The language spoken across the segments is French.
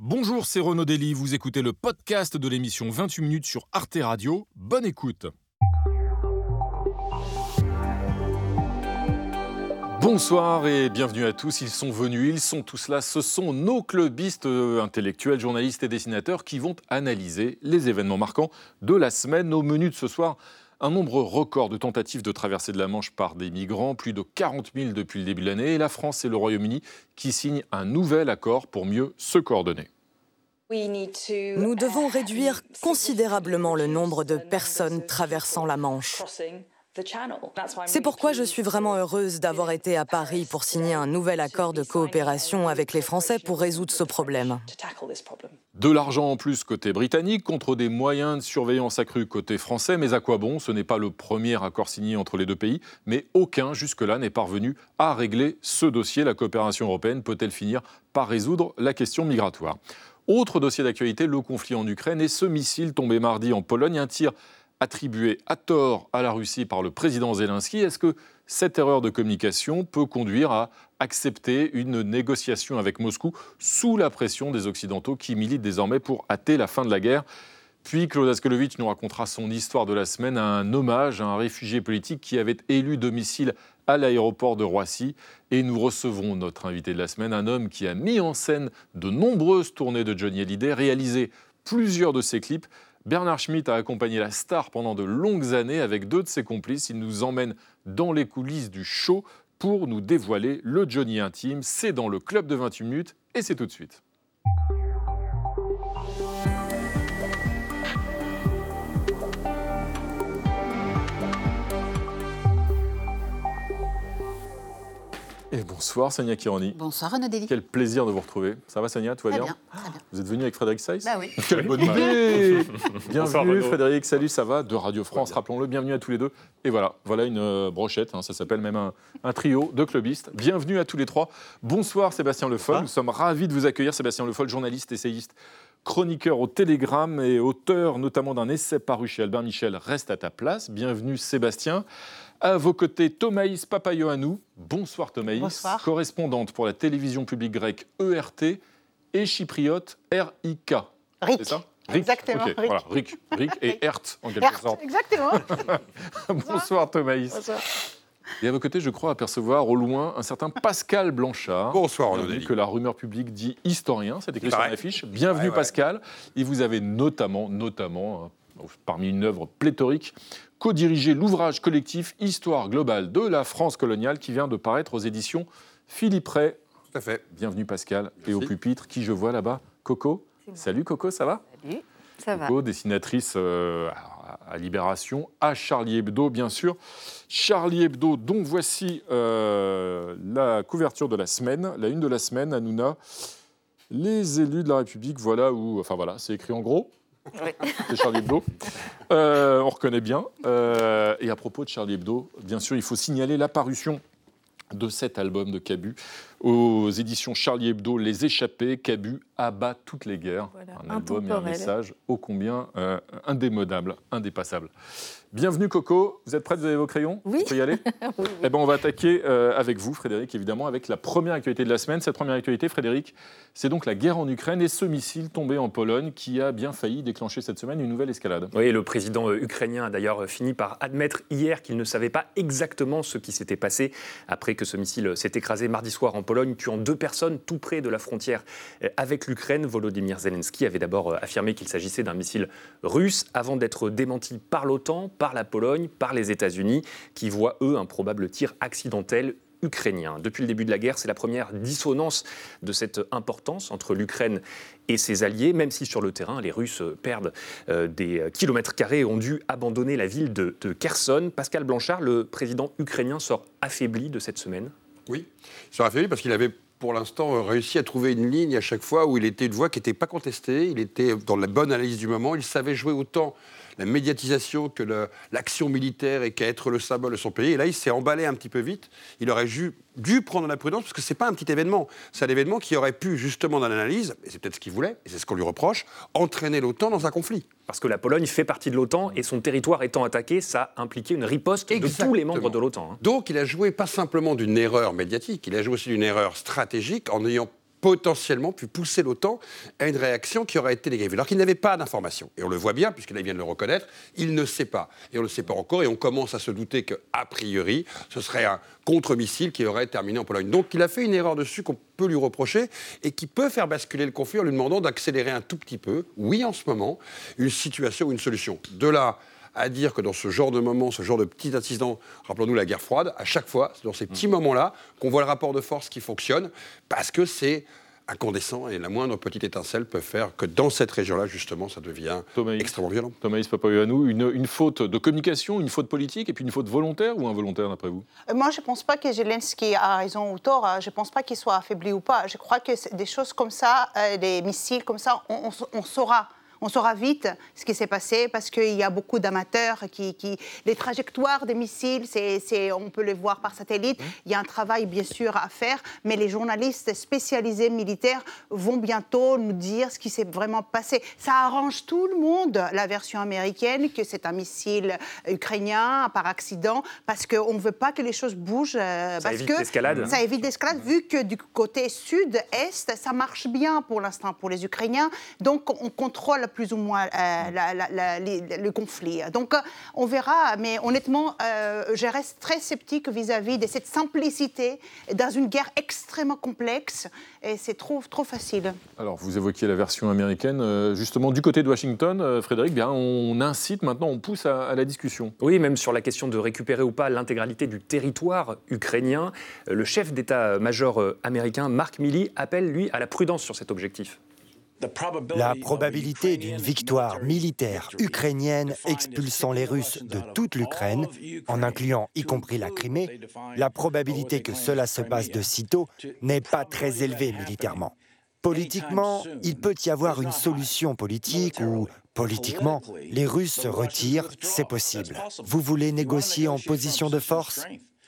Bonjour, c'est Renaud Dely, vous écoutez le podcast de l'émission 28 minutes sur Arte Radio. Bonne écoute. Bonsoir et bienvenue à tous. Ils sont venus, ils sont tous là. Ce sont nos clubistes euh, intellectuels, journalistes et dessinateurs qui vont analyser les événements marquants de la semaine. Au menu de ce soir, un nombre record de tentatives de traversée de la Manche par des migrants, plus de 40 000 depuis le début de l'année, et la France et le Royaume-Uni qui signent un nouvel accord pour mieux se coordonner. Nous devons réduire considérablement le nombre de personnes traversant la Manche. C'est pourquoi je suis vraiment heureuse d'avoir été à Paris pour signer un nouvel accord de coopération avec les Français pour résoudre ce problème. De l'argent en plus côté britannique contre des moyens de surveillance accrus côté français, mais à quoi bon? Ce n'est pas le premier accord signé entre les deux pays, mais aucun jusque-là n'est parvenu à régler ce dossier. La coopération européenne peut-elle finir par résoudre la question migratoire? Autre dossier d'actualité, le conflit en Ukraine et ce missile tombé mardi en Pologne, un tir attribué à tort à la Russie par le président Zelensky. Est-ce que cette erreur de communication peut conduire à accepter une négociation avec Moscou sous la pression des Occidentaux qui militent désormais pour hâter la fin de la guerre? Puis Claude Askolovitch nous racontera son histoire de la semaine, un hommage à un réfugié politique qui avait élu domicile à l'aéroport de Roissy. Et nous recevrons notre invité de la semaine, un homme qui a mis en scène de nombreuses tournées de Johnny Hallyday, réalisé plusieurs de ses clips, Bernard Schmitt a accompagné la star pendant de longues années avec deux de ses complices. Il nous emmène dans les coulisses du show pour nous dévoiler le Johnny intime. C'est dans le club de 28 minutes et c'est tout de suite. Et bonsoir Sonia Kironi. Bonsoir Renaud Dely. Quel plaisir de vous retrouver. Ça va Sonia, tout va Très bien, bien, très bien. Vous êtes venu avec Frédéric Seiss Bah oui. Quelle bonne idée Bienvenue. Frédéric, salut, ça va De Radio France, rappelons-le, bienvenue à tous les deux. Et voilà, voilà une euh, brochette, hein, ça s'appelle même un, un trio de clubistes. Bienvenue à tous les trois. Bonsoir Sébastien Le Foll, nous sommes ravis de vous accueillir. Sébastien Le Foll, journaliste, essayiste, chroniqueur au Télégramme et auteur notamment d'un essai paru chez Albert Michel, Reste à ta place. Bienvenue Sébastien. À vos côtés, Thomaïs Papayoannou. Bonsoir Thomaïs. Bonsoir. Correspondante pour la télévision publique grecque ERT et chypriote RIK. Rick. C'est ça Exactement, Ok, Rick. Voilà, Rick, Rick et Rick. Hert en quelque sorte. exactement. Bonsoir Thomaïs. Bonsoir. Et à vos côtés, je crois apercevoir au loin un certain Pascal Blanchard. Bonsoir, Renaud que la rumeur publique dit historien, c'est écrit sur l'affiche. Bienvenue Ouais, ouais. Pascal. Et vous avez notamment, notamment, euh, parmi une œuvre pléthorique, co-dirigé l'ouvrage collectif Histoire globale de la France coloniale qui vient de paraître aux éditions Philippe Ray. Tout à fait. Bienvenue Pascal. Et au pupitre, qui je vois là-bas Coco. Salut Coco, ça va Salut. Ça va. Coco, dessinatrice euh, à, à Libération, à Charlie Hebdo, bien sûr. Charlie Hebdo, dont voici euh, la couverture de la semaine, la une de la semaine, Hanouna. Les élus de la République, voilà où. Enfin voilà, c'est écrit en gros. C'est Charlie Hebdo. Euh, on reconnaît bien. Euh, et à propos de Charlie Hebdo, bien sûr, il faut signaler l'apparition de cet album de Cabu aux éditions Charlie Hebdo, Les Échappés, Cabu abat toutes les guerres. Voilà, un album et un message ô combien euh, indémodable, indépassable. Bienvenue Coco, vous êtes prête, vous avez vos crayons? Oui. On peut y aller? Oui, Eh ben, on va attaquer euh, avec vous, Frédéric, évidemment, avec la première actualité de la semaine. Cette première actualité, Frédéric, c'est donc la guerre en Ukraine et ce missile tombé en Pologne qui a bien failli déclencher cette semaine une nouvelle escalade. Oui, le président euh, ukrainien a d'ailleurs fini par admettre hier qu'il ne savait pas exactement ce qui s'était passé après que ce missile s'est écrasé mardi soir en Pologne, tuant deux personnes tout près de la frontière euh, avec l'Ukraine. Volodymyr Zelensky avait d'abord euh, affirmé qu'il s'agissait d'un missile russe avant d'être démenti par l'OTAN, par la Pologne, par les États-Unis, qui voient, eux, un probable tir accidentel ukrainien. Depuis le début de la guerre, c'est la première dissonance de cette importance entre l'Ukraine et ses alliés, même si sur le terrain, les Russes perdent euh, des kilomètres carrés et ont dû abandonner la ville de Kherson. Pascal Blanchard, le président ukrainien, sort affaibli de cette semaine. Oui. Il sera affaibli parce qu'il avait pour l'instant euh, réussi à trouver une ligne à chaque fois où il était une voix qui n'était pas contestée, il était dans la bonne analyse du moment, il savait jouer autant la médiatisation que l'action militaire et qu'à être le symbole de son pays. Et là, il s'est emballé un petit peu vite. Il aurait dû, dû prendre la prudence parce que c'est pas un petit événement. C'est un événement qui aurait pu, justement, dans l'analyse, et c'est peut-être ce qu'il voulait, et c'est ce qu'on lui reproche, entraîner l'OTAN dans un conflit. Parce que la Pologne fait partie de l'OTAN et son territoire étant attaqué, ça impliquait une riposte de tous les membres de l'OTAN. hein. Donc il a joué pas simplement d'une erreur médiatique, il a joué aussi d'une erreur stratégique en ayant potentiellement pu pousser l'OTAN à une réaction qui aurait été négative. Alors qu'il n'avait pas d'informations. Et on le voit bien, puisqu'il vient de le reconnaître, il ne sait pas. Et on ne le sait pas encore, et on commence à se douter qu'a priori, ce serait un contre-missile qui aurait terminé en Pologne. Donc il a fait une erreur dessus qu'on peut lui reprocher et qui peut faire basculer le conflit en lui demandant d'accélérer un tout petit peu, oui en ce moment, une situation ou une solution. De là à dire que dans ce genre de moment, ce genre de petits incidents, rappelons-nous la guerre froide, à chaque fois, c'est dans ces petits moments-là qu'on voit le rapport de force qui fonctionne, parce que c'est incandescent et la moindre petite étincelle peut faire que dans cette région-là, justement, ça devient extrêmement violent. Thomas Papayoannou, une, une faute de communication, une faute politique et puis une faute volontaire ou involontaire d'après vous? Euh, Moi, je ne pense pas que Zelensky a raison ou tort. Hein. Je ne pense pas qu'il soit affaibli ou pas. Je crois que des choses comme ça, euh, des missiles comme ça, on saura on saura vite ce qui s'est passé parce qu'il y a beaucoup d'amateurs qui, Les trajectoires des missiles, c'est, on peut les voir par satellite. Il y a un travail, bien sûr, à faire, mais les journalistes spécialisés militaires vont bientôt nous dire ce qui s'est vraiment passé. Ça arrange tout le monde, la version américaine, que c'est un missile ukrainien par accident, parce qu'on ne veut pas que les choses bougent. Euh, ça évite l'escalade. Ça évite l'escalade, vu que du côté sud-est, ça marche bien pour l'instant pour les Ukrainiens. Donc, on contrôle plus ou moins euh, le conflit. Donc on verra, mais honnêtement, euh, je reste très sceptique vis-à-vis de cette simplicité dans une guerre extrêmement complexe et c'est trop, trop facile. Alors vous évoquiez la version américaine, euh, justement du côté de Washington, Frédéric, bien on incite maintenant, on pousse à, à la discussion. Oui, même sur la question de récupérer ou pas l'intégralité du territoire ukrainien, le chef d'état-major américain Mark Milley appelle lui à la prudence sur cet objectif. La probabilité d'une victoire militaire ukrainienne expulsant les Russes de toute l'Ukraine, en incluant y compris la Crimée, la probabilité que cela se passe de sitôt n'est pas très élevée militairement. Politiquement, il peut y avoir une solution politique ou, politiquement, les Russes se retirent, c'est possible. Vous voulez négocier en position de force?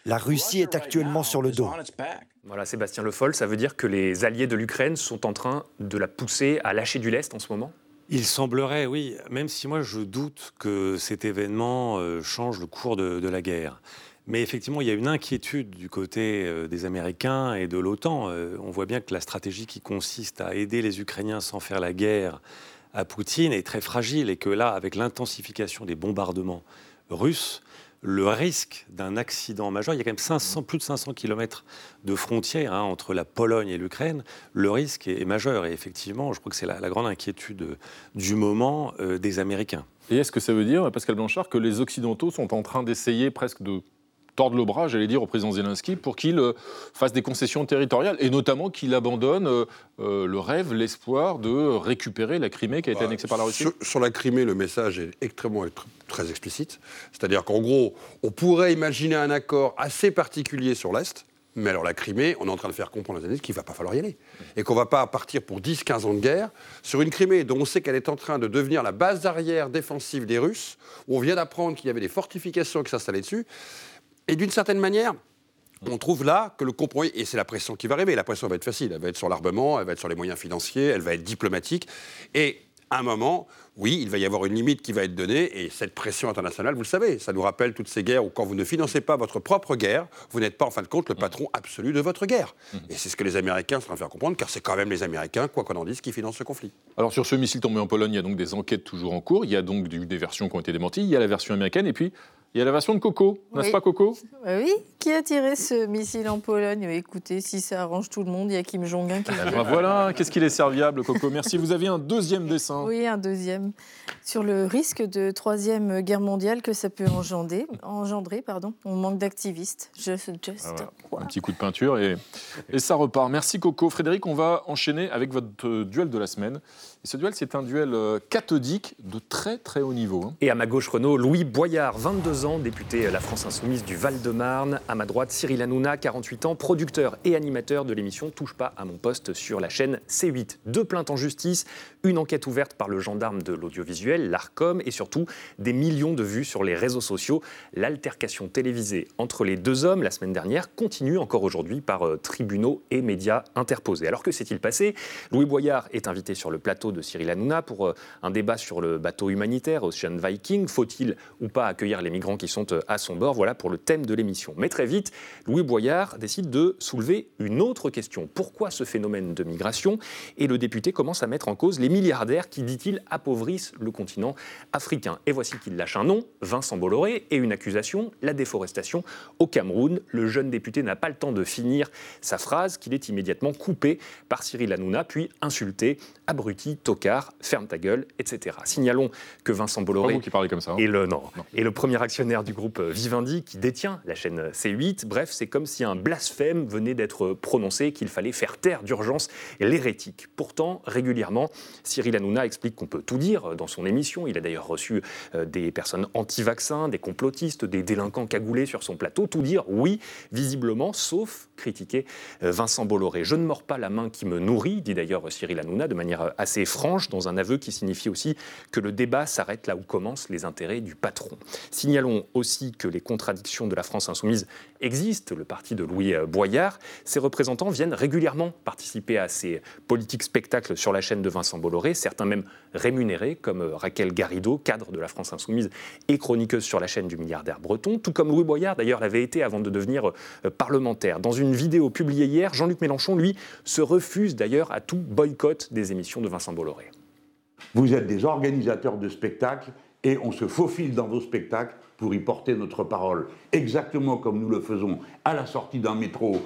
La Russie est actuellement sur le dos. Voilà, Sébastien Le Foll, ça veut dire que les alliés de l'Ukraine sont en train de la pousser à lâcher du lest en ce moment? Il semblerait, oui, même si moi je doute que cet événement euh, change le cours de, la guerre. Mais effectivement, il y a une inquiétude du côté euh, des Américains et de l'OTAN. Euh, on voit bien que la stratégie qui consiste à aider les Ukrainiens sans faire la guerre à Poutine est très fragile et que là, avec l'intensification des bombardements russes, le risque d'un accident majeur, il y a quand même 500, plus de 500 km de frontières hein, entre la Pologne et l'Ukraine, le risque est, majeur. Et effectivement, je crois que c'est la, grande inquiétude du moment euh, des Américains. Et est-ce que ça veut dire, Pascal Blanchard, que les Occidentaux sont en train d'essayer presque de tordre le bras, j'allais dire, au président Zelensky pour qu'il euh, fasse des concessions territoriales et notamment qu'il abandonne euh, euh, le rêve, l'espoir de récupérer la Crimée qui a été bah, annexée par la Russie sur, la Crimée, le message est extrêmement très explicite. C'est-à-dire qu'en gros, on pourrait imaginer un accord assez particulier sur l'Est. Mais alors la Crimée, on est en train de faire comprendre aux États-Unis qu'il ne va pas falloir y aller. Et qu'on ne va pas partir pour 10-15 ans de guerre sur une Crimée dont on sait qu'elle est en train de devenir la base arrière défensive des Russes, où on vient d'apprendre qu'il y avait des fortifications qui s'installaient dessus. Et d'une certaine manière, on trouve là que le compromis, et c'est la pression qui va arriver, la pression va être facile, elle va être sur l'armement, elle va être sur les moyens financiers, elle va être diplomatique, et à un moment, oui, il va y avoir une limite qui va être donnée, et cette pression internationale, vous le savez, ça nous rappelle toutes ces guerres où quand vous ne financez pas votre propre guerre, vous n'êtes pas en fin de compte le patron absolu de votre guerre. Et c'est ce que les Américains sont en train de faire comprendre, car c'est quand même les Américains, quoi qu'on en dise, qui financent ce conflit. Alors sur ce missile tombé en Pologne, il y a donc des enquêtes toujours en cours, il y a donc des versions qui ont été démenties, il y a la version américaine, et puis il y a la version de Coco, n'est-ce pas Coco? Oui, qui a tiré ce missile en Pologne? Écoutez, si ça arrange tout le monde, il y a Kim Jong-un qui... Ah voilà, qu'est-ce qu'il est serviable Coco, merci. Vous avez un deuxième dessin. Oui, un deuxième. Sur le risque de troisième guerre mondiale que ça peut engendrer. engendrer pardon. On manque d'activistes. Just, just ah Un petit coup de peinture et, et ça repart. Merci Coco. Frédéric, on va enchaîner avec votre duel de la semaine. Ce duel, c'est un duel euh, cathodique de très très haut niveau. Hein. Et à ma gauche, Renaud, Louis Boyard, 22 ans, député La France Insoumise du Val-de-Marne. À ma droite, Cyril Hanouna, 48 ans, producteur et animateur de l'émission Touche pas à mon poste sur la chaîne C8. Deux plaintes en justice, une enquête ouverte par le gendarme de l'audiovisuel, l'ARCOM, et surtout des millions de vues sur les réseaux sociaux. L'altercation télévisée entre les deux hommes la semaine dernière continue encore aujourd'hui par euh, tribunaux et médias interposés. Alors que s'est-il passé? Louis Boyard est invité sur le plateau de Cyril Hanouna pour euh, un débat sur le bateau humanitaire Ocean Viking. Faut-il ou pas accueillir les migrants migrants qui sont à son bord? Voilà pour le thème de l'émission. Mais très vite, Louis Boyard décide de soulever une autre question. Pourquoi ce phénomène de migration? Et le député commence à mettre en cause les milliardaires qui, dit-il, appauvrissent le continent africain. Et voici qu'il lâche un nom, Vincent Bolloré, et une accusation, la déforestation au Cameroun. Le jeune député n'a pas le temps de finir sa phrase qu'il est immédiatement coupé par Cyril Hanouna, puis insulté, abruti, tocard, ferme ta gueule, etc. Signalons que Vincent Bolloré qui comme ça, hein. est, le, non, est le premier actionnaire du groupe Vivendi qui détient la chaîne C8. Bref, c'est comme si un blasphème venait d'être prononcé, qu'il fallait faire taire d'urgence l'hérétique. Pourtant, régulièrement, Cyril Hanouna explique qu'on peut tout dire dans son émission. Il a d'ailleurs reçu euh, des personnes anti-vaccins, des complotistes, des délinquants cagoulés sur son plateau. Tout dire, oui, visiblement, sauf critiquer euh, Vincent Bolloré. Je ne mords pas la main qui me nourrit, dit d'ailleurs Cyril Hanouna de manière assez franche, dans un aveu qui signifie aussi que le débat s'arrête là où commencent les intérêts du patron. Signalons aussi que les contradictions de la France insoumise existent. Le parti de Louis euh, Boyard, ses représentants viennent régulièrement participer à ces politiques spectacles sur la chaîne de Vincent Bolloré, certains même rémunérés, comme euh, Raquel Garrido, cadre de la France insoumise et chroniqueuse sur la chaîne du milliardaire breton, tout comme Louis Boyard d'ailleurs l'avait été avant de devenir parlementaire. Dans une vidéo publiée hier, Jean-Luc Mélenchon, lui, se refuse d'ailleurs à tout boycott des émissions de Vincent Bolloré. Vous êtes des organisateurs de spectacles et on se faufile dans vos spectacles pour y porter notre parole, exactement comme nous le faisons à la sortie d'un métro,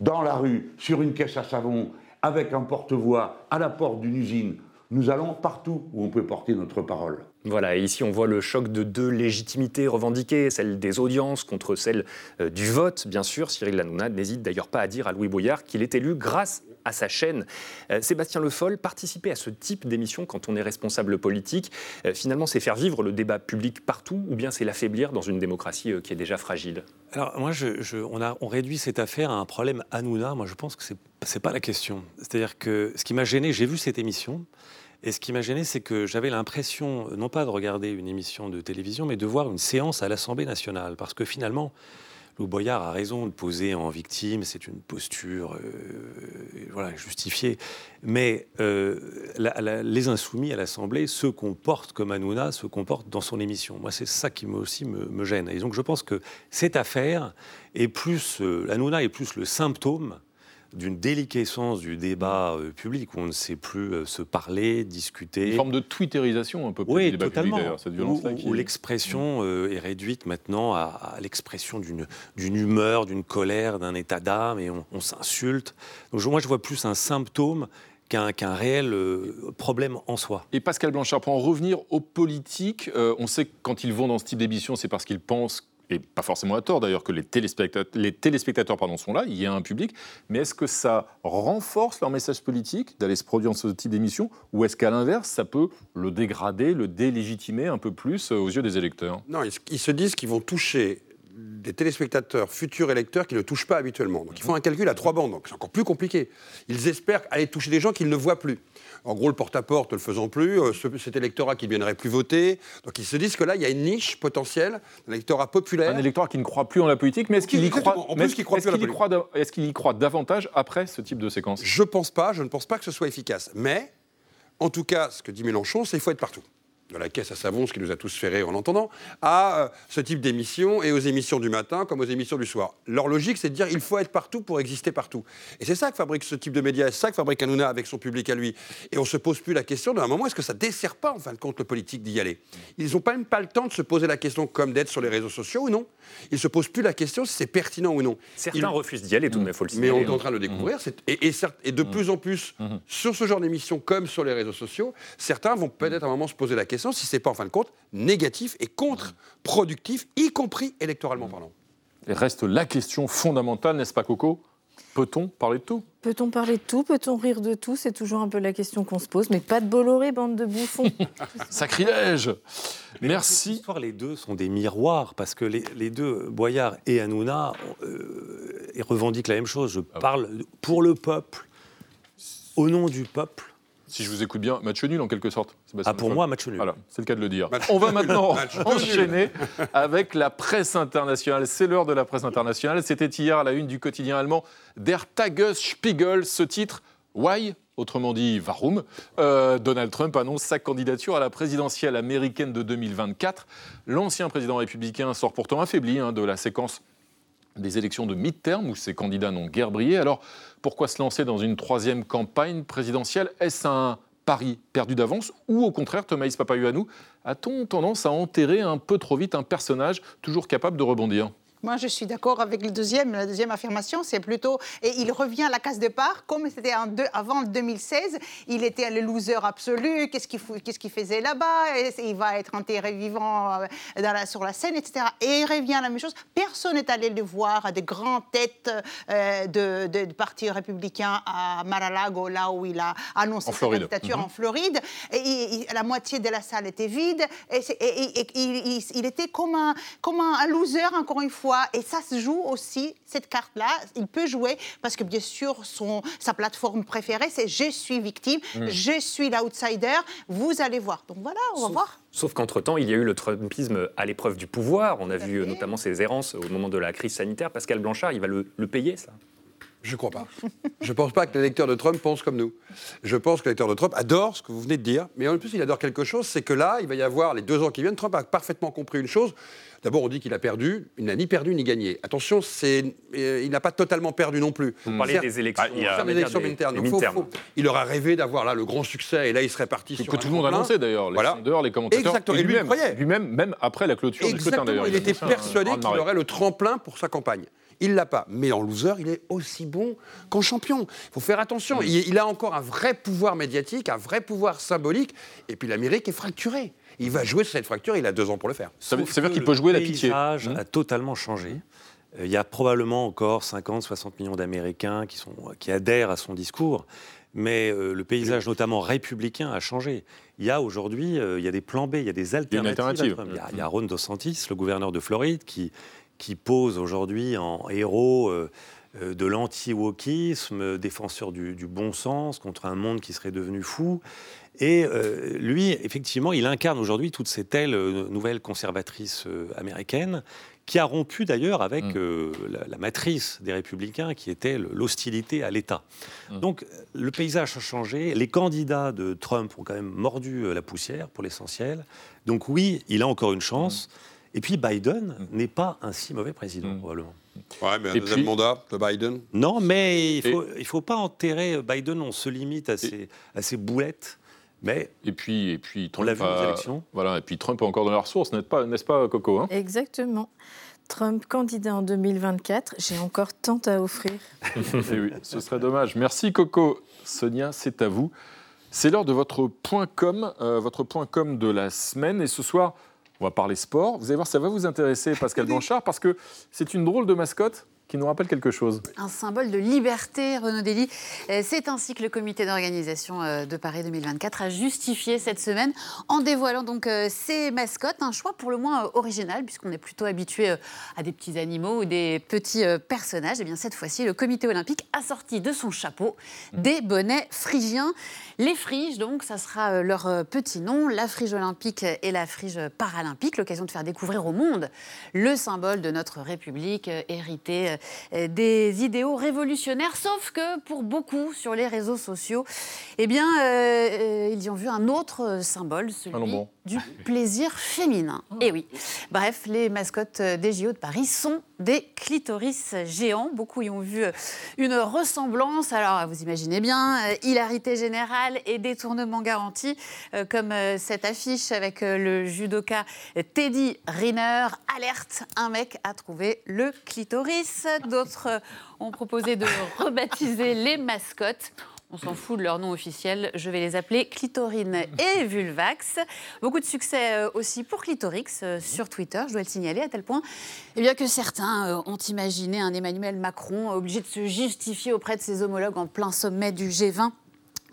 dans la rue, sur une caisse à savon, avec un porte-voix, à la porte d'une usine. Nous allons partout où on peut porter notre parole. Voilà, et ici on voit le choc de deux légitimités revendiquées, celle des audiences contre celle euh, du vote, bien sûr. Cyril Hanouna n'hésite d'ailleurs pas à dire à Louis Boyard qu'il est élu grâce à sa chaîne. Euh, Sébastien Le Foll, participer à ce type d'émission quand on est responsable politique, euh, finalement c'est faire vivre le débat public partout ou bien c'est l'affaiblir dans une démocratie qui est déjà fragile? Alors moi, on, réduit cette affaire à un problème Hanouna. Moi je pense que ce n'est pas la question. C'est-à-dire que ce qui m'a gêné, j'ai vu cette émission. Et ce qui m'a gêné, c'est que j'avais l'impression, non pas de regarder une émission de télévision, mais de voir une séance à l'Assemblée nationale. Parce que finalement, Lou Boyard a raison de poser en victime, c'est une posture euh, voilà, justifiée. Mais euh, les insoumis à l'Assemblée se comportent comme Hanouna se comporte dans son émission. Moi, c'est ça qui me, aussi me, gêne. Et donc, je pense que cette affaire est plus, euh, Hanouna est plus le symptôme d'une déliquescence du débat euh, public où on ne sait plus euh, se parler, discuter. Une forme de twitterisation un peu plus oui, totalement. cette violence-là. Où, l'expression euh, est réduite maintenant à, l'expression d'une, humeur, d'une colère, d'un état d'âme et on, s'insulte. Donc moi je vois plus un symptôme qu'un, réel problème en soi. Et Pascal Blanchard, pour en revenir aux politiques, on sait que quand ils vont dans ce type d'émission, c'est parce qu'ils pensent et pas forcément à tort d'ailleurs, que les téléspectateurs, les téléspectateurs pardon, sont là, il y a un public, mais est-ce que ça renforce leur message politique d'aller se produire dans ce type d'émission, ou est-ce qu'à l'inverse, ça peut le dégrader, le délégitimer un peu plus euh, aux yeux des électeurs? Non, ils se disent qu'ils vont toucher des téléspectateurs, futurs électeurs qui ne touchent pas habituellement. Donc ils font un calcul à trois bandes, donc c'est encore plus compliqué. Ils espèrent aller toucher des gens qu'ils ne voient plus. En gros, le porte-à-porte ne le faisant plus, euh, cet électorat qui ne viendrait plus voter. Donc ils se disent que là, il y a une niche potentielle, un électorat populaire. Un électorat qui ne croit plus en la politique, mais est-ce qu'il y croit, est-ce qu'il y croit davantage après ce type de séquence? Je ne pense pas, je ne pense pas que ce soit efficace. Mais, en tout cas, ce que dit Mélenchon, c'est qu'il faut être partout de la caisse à savon, ce qui nous a tous fait rire en l'entendant, à euh, ce type d'émissions et aux émissions du matin comme aux émissions du soir. Leur logique, c'est de dire il faut être partout pour exister partout. Et c'est ça que fabrique ce type de médias, c'est ça que fabrique Hanouna avec son public à lui. Et on se pose plus la question d'un moment, est-ce que ça dessert pas en fin de compte le politique d'y aller? Ils n'ont même pas le temps de se poser la question comme d'être sur les réseaux sociaux ou non. Ils se posent plus la question si c'est pertinent ou non. Certains refusent d'y aller tout de même, faut le Mais on est en train de le découvrir. Mmh. Et, et, de mmh. plus en plus, mmh. sur ce genre d'émissions comme sur les réseaux sociaux, certains vont peut-être à un moment se poser la question si c'est pas en fin de compte négatif et contre-productif, y compris électoralement parlant. Et reste la question fondamentale, n'est-ce pas Coco? Peut-on parler de tout? Peut-on parler de tout? Peut-on rire de tout? C'est toujours un peu la question qu'on se pose. Mais pas de Bolloré, bande de bouffons. Sacrilège Merci. les deux sont des miroirs parce que les, deux, Boyard et Hanouna, euh, revendiquent la même chose. Je ah parle pour le peuple, au nom du peuple si je vous écoute bien, match nul en quelque sorte. ah, pour moi, match nul. Voilà, c'est le cas de le dire. On va maintenant enchaîner avec la presse internationale. C'est l'heure de la presse internationale. C'était hier à la une du quotidien allemand Der Tagesspiegel. Ce titre Why Autrement dit, Varum. Euh, Donald Trump annonce sa candidature à la présidentielle américaine de 2024. L'ancien président républicain sort pourtant affaibli hein, de la séquence des élections de mi-terme où ses candidats n'ont guère brillé. Alors, pourquoi se lancer dans une troisième campagne présidentielle? Est-ce un pari perdu d'avance ou au contraire, Thomas Papayuanou, a-t-on tendance à enterrer un peu trop vite un personnage toujours capable de rebondir? Moi, je suis d'accord avec le deuxième. La deuxième affirmation, c'est plutôt. Et il revient à la case départ, comme c'était avant 2016. Il était le loser absolu. Qu'est-ce qu'il faisait là-bas? Il va être enterré vivant euh, sur la scène, etc. Et il revient à la même chose. Personne n'est allé le voir à des grandes têtes euh, de, de, parti républicain à Mar-a-Lago, là où il a annoncé sa candidature mhm. en Floride. Et, la moitié de la salle était vide. Et, il, était comme un, comme un loser, encore une fois et ça se joue aussi, cette carte-là, il peut jouer parce que bien sûr, son, sa plateforme préférée, c'est je suis victime, mm. je suis l'outsider, vous allez voir. Donc voilà, on va voir. Sauf qu'entre-temps, il y a eu le Trumpisme à l'épreuve du pouvoir. On a vu notamment ses errances au moment de la crise sanitaire. Pascal Blanchard, il va le, le payer, ça? Je ne crois pas. Je ne pense pas que l'électeur de Trump pense comme nous. Je pense que l'électeur de Trump adore ce que vous venez de dire, mais en plus, il adore quelque chose, c'est que là, il va y avoir les deux ans qui viennent. Trump a parfaitement compris une chose. D'abord, on dit qu'il a perdu. Il n'a ni perdu ni gagné. Attention, c'est, euh, il n'a pas totalement perdu non plus. Vous parlez des élections, ah, il y a des élections il aura rêvé d'avoir là le grand succès et là, il serait parti que, sur. Que tout le monde annonçait d'ailleurs. Les voilà. sondeurs, les commentateurs. Exactement. Et lui-même, lui-même, même après la clôture du scrutin d'ailleurs. Il, était persuadé qu'il aurait le tremplin pour sa campagne. Il l'a pas. Mais en loser, il est aussi bon qu'en champion. Il faut faire attention. Il, a encore un vrai pouvoir médiatique, un vrai pouvoir symbolique. Et puis l'Amérique est fracturée. Il va jouer sur cette fracture. Il a deux ans pour le faire. Ça veut, dire qu'il peut jouer la pitié. Le paysage a totalement changé. Euh, il y a probablement encore 50, 60 millions d'Américains qui, qui adhèrent à son discours mais euh, le paysage, notamment républicain, a changé. Il y a aujourd'hui, euh, il y a des plans B, il y a des alternatives. Il, y a, il, y a, Ron DeSantis, le gouverneur de Floride, qui, qui pose aujourd'hui en héros euh, euh, de l'anti-wokisme, défenseur du, bon sens contre un monde qui serait devenu fou. Et euh, lui, effectivement, il incarne aujourd'hui toutes ces telles nouvelles conservatrices américaines qui a rompu d'ailleurs avec mm. la, matrice des républicains qui était l'hostilité à l'État. Mm. Donc le paysage a changé, les candidats de Trump ont quand même mordu la poussière pour l'essentiel. Donc oui, il a encore une chance. Mm. Et puis Biden mm. n'est pas un si mauvais président, mm. probablement. Ouais, mais un deuxième mandat de Biden Non, mais il ne faut, il faut pas enterrer Biden, on se limite à, ses, à ses boulettes. Mais et puis, et puis Trump on l'a vu aux élections. Voilà, et puis Trump est encore dans la ressource, n'est-ce pas, n'est-ce pas, Coco hein? Exactement. Trump candidat en 2024, j'ai encore tant à offrir. Eh oui, ce serait dommage. Merci Coco. Sonia, c'est à vous. C'est l'heure de votre point com, euh, votre point com de la semaine. Et ce soir, on va parler sport. Vous allez voir, ça va vous intéresser, Pascal Blanchard, parce que c'est une drôle de mascotte qui nous rappelle quelque chose. Un symbole de liberté, Renaud Dely. Euh, c'est ainsi que le comité d'organisation euh, de Paris 2024 a justifié cette semaine en dévoilant donc euh, ses mascottes. Un choix pour le moins original, puisqu'on est plutôt habitué à des petits animaux ou des petits personnages. Et eh bien cette fois-ci, le comité olympique a sorti de son chapeau des bonnets phrygiens. Les friges, donc, ça sera leur petit nom, la frige olympique et la frige paralympique. L'occasion de faire découvrir au monde le symbole de notre République, hérité des idéaux révolutionnaires, sauf que pour beaucoup sur les réseaux sociaux, eh bien, euh, euh, ils y ont vu un autre symbole, celui du plaisir féminin. Et eh oui. Bref, les mascottes des JO de Paris sont des clitoris géants. Beaucoup y ont vu une ressemblance. Alors, vous imaginez bien, hilarité générale et détournement garanti, comme cette affiche avec le judoka Teddy Riner. Alerte, un mec a trouvé le clitoris. D'autres ont proposé de rebaptiser les mascottes. On s'en fout de leur nom officiel. Je vais les appeler Clitorine et Vulvax. Beaucoup de succès euh, aussi pour Clitorix euh, sur Twitter, je dois le signaler, à tel point eh bien, que certains euh, ont imaginé un Emmanuel Macron obligé de se justifier auprès de ses homologues en plein sommet du G20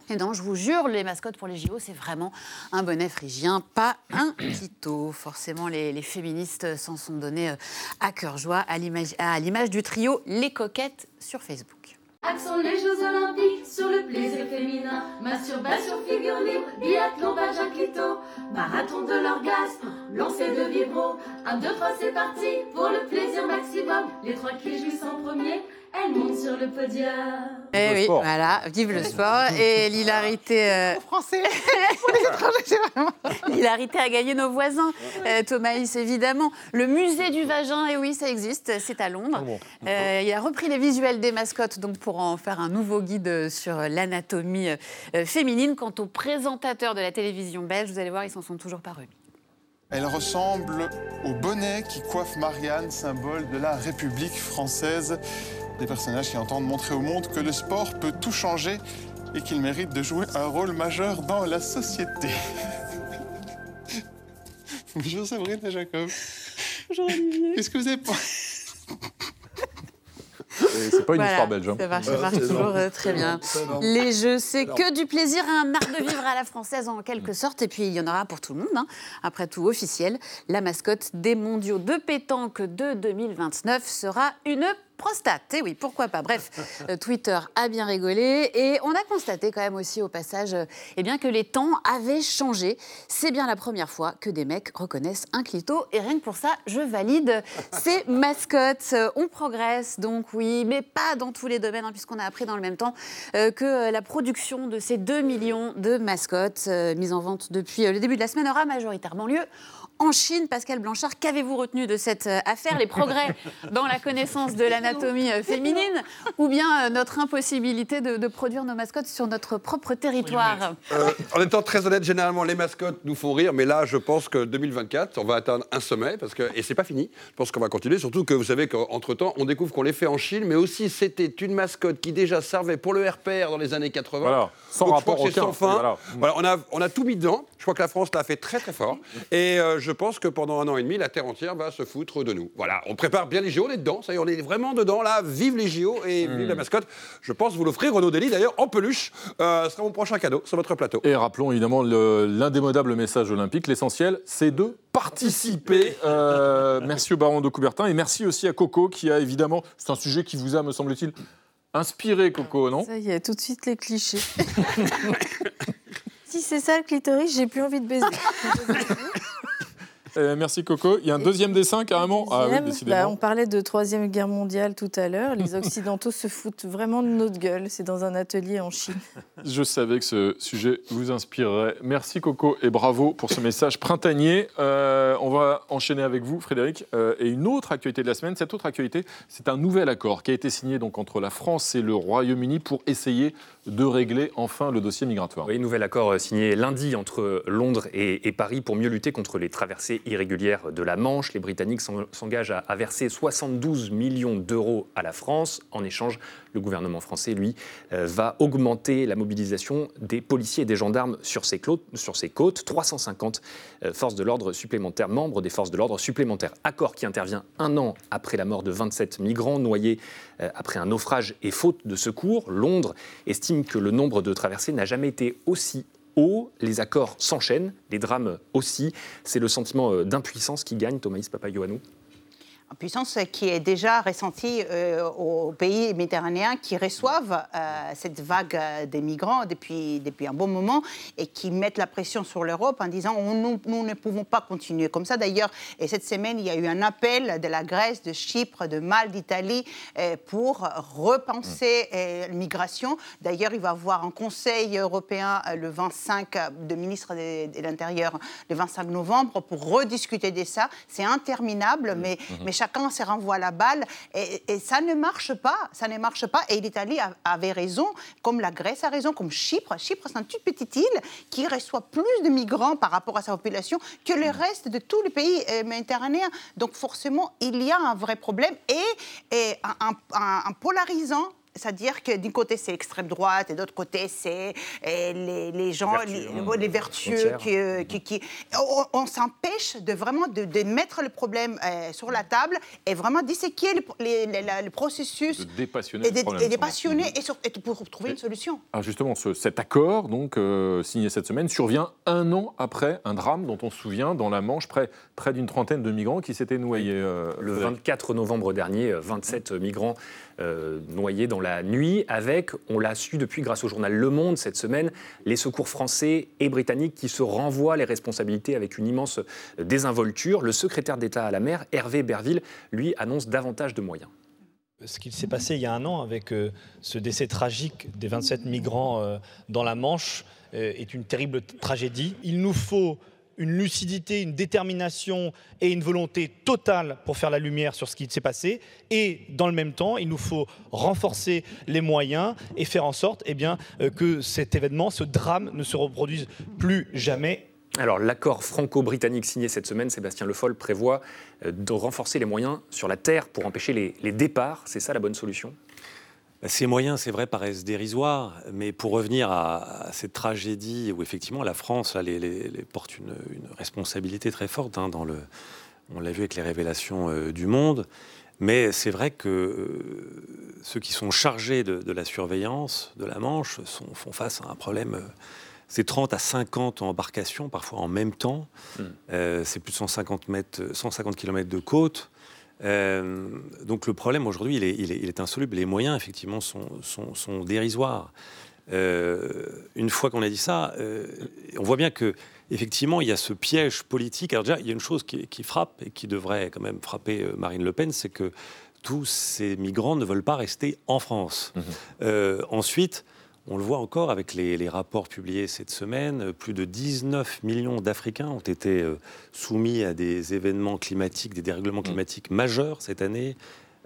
et non, je vous jure, les mascottes pour les JO, c'est vraiment un bonnet phrygien, pas un clito. Forcément, les, féministes s'en sont donnés à cœur joie à l'image du trio Les Coquettes sur Facebook. Accent les Jeux Olympiques sur le plaisir féminin. Masturbation, figure libre, biathlon, vagin, clito. Marathon de l'orgasme, lancer de vibro. Un, deux, trois, c'est parti pour le plaisir maximum. Les trois qui jouissent en premier, elles montent sur le podium. Eh oui, voilà, vive le sport. Et l'hilarité. Euh... Français, pour les étrangers, c'est vraiment. L'hilarité a gagné nos voisins. Euh, Thomas, évidemment. Le musée du vagin, et oui, ça existe, c'est à Londres. Euh, il a repris les visuels des mascottes donc pour en faire un nouveau guide sur l'anatomie euh, féminine. Quant aux présentateurs de la télévision belge, vous allez voir, ils s'en sont toujours pas remis. Elle ressemble au bonnet qui coiffe Marianne, symbole de la République française. Des personnages qui entendent montrer au monde que le sport peut tout changer et qu'il mérite de jouer un rôle majeur dans la société. Bonjour Sabrine et Jacob. Bonjour Olivier. Qu'est-ce que vous avez pensé? C'est pas une histoire belge. Hein. Ça marche, ça marche toujours euh, très bien. Les jeux, c'est que du plaisir, un art de vivre à la française en quelque sorte. Et puis il y en aura pour tout le monde. Hein. Après tout, officiel, la mascotte des mondiaux de pétanque de 2029 sera une prostate. Et eh oui, pourquoi pas. Bref, euh, Twitter a bien rigolé et on a constaté quand même aussi au passage euh, eh bien, que les temps avaient changé. C'est bien la première fois que des mecs reconnaissent un clito et rien que pour ça, je valide ces mascottes. Euh, on progresse donc, oui, mais pas dans tous les domaines, hein, puisqu'on a appris dans le même temps que la production de ces 2 millions de mascottes mises en vente depuis le début de la semaine aura majoritairement lieu en Chine. Pascal Blanchard, qu'avez-vous retenu de cette euh, affaire Les progrès dans la connaissance de l'anatomie euh, féminine ou bien euh, notre impossibilité de, produire nos mascottes sur notre propre territoire En étant très honnête, généralement, les mascottes nous font rire, mais là, je pense que 2024, on va atteindre un sommet, parce que, et c'est pas fini. Je pense qu'on va continuer, surtout que vous savez qu'entre-temps, on découvre qu'on les fait en Chine, mais aussi c'était une mascotte qui déjà servait pour le RPR dans les années 80. Voilà, sans rapport aucun. Sans fin. Voilà. on, a, on a tout mis dedans. Je crois que la France l'a fait très très fort. Et je pense que pendant un an et demi, la Terre entière va se foutre de nous. Voilà, on prépare bien les JO, on est dedans, ça y est, on est vraiment dedans, là, vive les JO et vive la hmm. mascotte. Je pense vous l'offrir, Renaud Dely, d'ailleurs, en peluche. Euh, ce sera mon prochain cadeau sur votre plateau. Et rappelons évidemment l'indémodable message olympique, l'essentiel, c'est de participer. Euh, merci au baron de Coubertin et merci aussi à Coco qui a évidemment, c'est un sujet qui vous a, me semble-t-il, inspiré, Coco, non? Ça y est, tout de suite les clichés. si c'est ça le clitoris, j'ai plus envie de baiser. Euh, merci Coco. Il y a un deuxième dessin carrément. Ah, oui, bah, on parlait de Troisième Guerre mondiale tout à l'heure. Les Occidentaux se foutent vraiment de notre gueule. C'est dans un atelier en Chine. Je savais que ce sujet vous inspirerait. Merci Coco et bravo pour ce message printanier. Euh, on va enchaîner avec vous, Frédéric. Euh, et une autre actualité de la semaine. Cette autre actualité, c'est un nouvel accord qui a été signé donc entre la France et le Royaume-Uni pour essayer de régler enfin le dossier migratoire. Oui, nouvel accord signé lundi entre Londres et, et Paris pour mieux lutter contre les traversées irrégulière de la Manche. Les Britanniques s'engagent à, verser 72 millions d'euros à la France. En échange, le gouvernement français, lui, euh, va augmenter la mobilisation des policiers et des gendarmes sur ses, sur côtes. 350 euh, forces de l'ordre supplémentaires, membres des forces de l'ordre supplémentaires. Accord qui intervient un an après la mort de 27 migrants noyés euh, après un naufrage et faute de secours. Londres estime que le nombre de traversées n'a jamais été aussi les accords s'enchaînent, les drames aussi. C'est le sentiment euh, d'impuissance qui gagne, Thomas Papayoannou puissance qui est déjà ressentie euh, aux pays méditerranéens qui reçoivent euh, cette vague euh, des migrants depuis, depuis un bon moment et qui mettent la pression sur l'Europe en disant nous, nous, ne pouvons pas continuer comme ça. D'ailleurs, et cette semaine, il y a eu un appel de la Grèce, de Chypre, de Malte, d'Italie pour repenser la migration. D'ailleurs, il va y avoir un conseil européen le 25 de ministre de, l'Intérieur le 25 novembre pour rediscuter de ça. C'est interminable, mmh. mais, mmh. mais chacun se renvoie la balle et, ça ne marche pas. Ça ne marche pas. Et l'Italie avait raison, comme la Grèce a raison, comme Chypre. Chypre, c'est une toute petite île qui reçoit plus de migrants par rapport à sa population que le reste de tous les pays euh, méditerranéens. Donc forcément, il y a un vrai problème et, et un polarisant c'est-à-dire que d'un côté, c'est l'extrême droite et d'autre côté, c'est euh, les, gens, les, vertueux, euh, qui, qui, On, s'empêche de vraiment de, mettre le problème euh, sur la table et vraiment disséquer le, le processus. De dépassionner et, de, et dépassionner et, pour trouver une solution. Alors justement, cet accord, donc signé cette semaine, survient un an après un drame dont on se souvient dans la Manche, près, près d'une trentaine de migrants qui s'étaient noyés. le 24 novembre dernier, 27 migrants noyés dans la nuit avec, on l'a su depuis grâce au journal Le Monde cette semaine, les secours français et britanniques qui se renvoient les responsabilités avec une immense désinvolture. Le secrétaire d'État à la mer, Hervé Berville, lui annonce davantage de moyens. Ce qui s'est passé il y a un an avec ce décès tragique des 27 migrants dans la Manche est une terrible tragédie. Il nous faut une lucidité, une détermination et une volonté totale pour faire la lumière sur ce qui s'est passé. Et dans le même temps, il nous faut renforcer les moyens et faire en sorte eh bien, euh, que cet événement, ce drame ne se reproduise plus jamais. Alors l'accord franco-britannique signé cette semaine, Sébastien Le Foll prévoit euh, de renforcer les moyens sur la terre pour empêcher les, les départs. C'est ça la bonne solution? Ces moyens, c'est vrai, paraissent dérisoires, mais pour revenir à, cette tragédie où effectivement la France les, porte une, responsabilité très forte hein, dans le, on l'a vu avec les révélations euh, du Monde, mais c'est vrai que euh, ceux qui sont chargés de, la surveillance de la Manche font face à un problème. Euh, c'est 30 à 50 embarcations, parfois en même temps. Hmm. c'est plus de 150, mètres, 150 km de côte. Euh, donc le problème aujourd'hui, il est, il, est, insoluble. Les moyens, effectivement, sont, sont, dérisoires. Euh, une fois qu'on a dit ça, euh, on voit bien que effectivement, il y a ce piège politique. Alors déjà, il y a une chose qui, frappe et qui devrait quand même frapper Marine Le Pen, c'est que tous ces migrants ne veulent pas rester en France. Mmh. ensuite, on le voit encore avec les, rapports publiés cette semaine. Plus de 19 millions d'Africains ont été euh, soumis à des événements climatiques, des dérèglements mm. climatiques majeurs cette année.